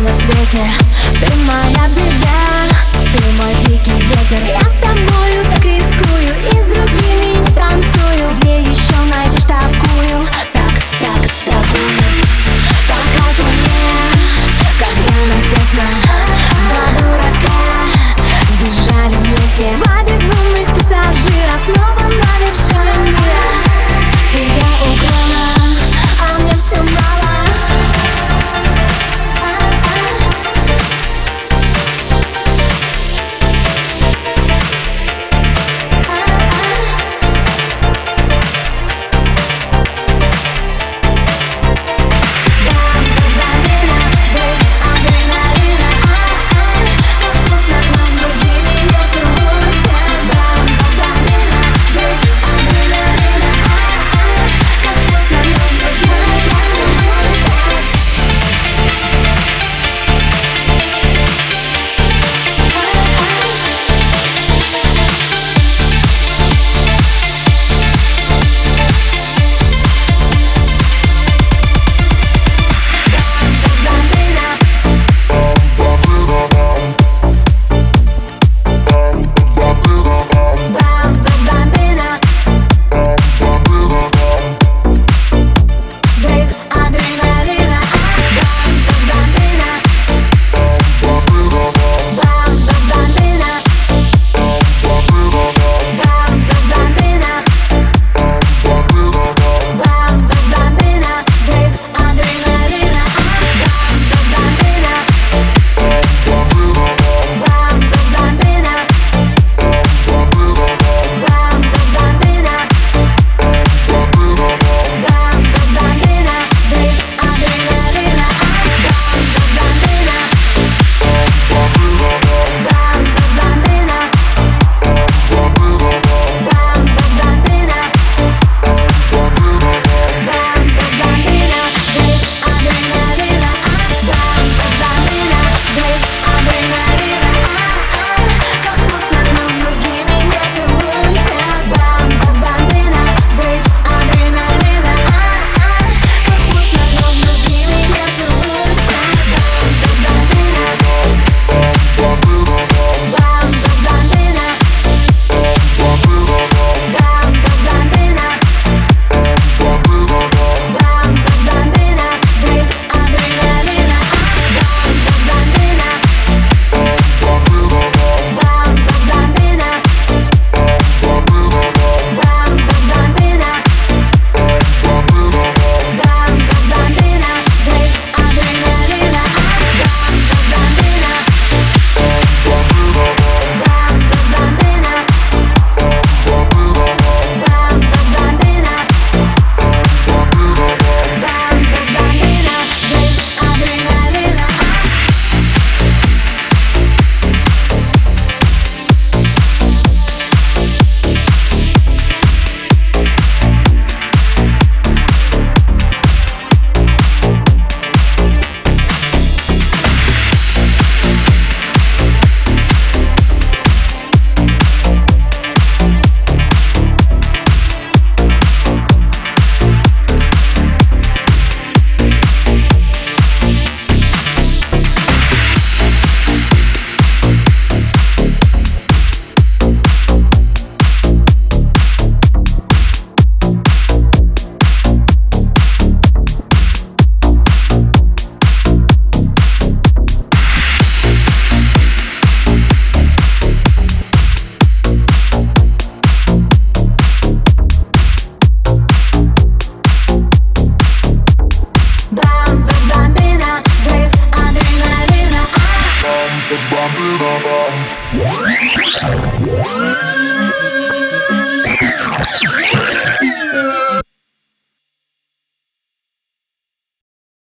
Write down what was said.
на свете. Ты моя беда, ты мой дикий ветер. Я с тобою так рискую и с другими не танцую. Bum, bum, bum, bum.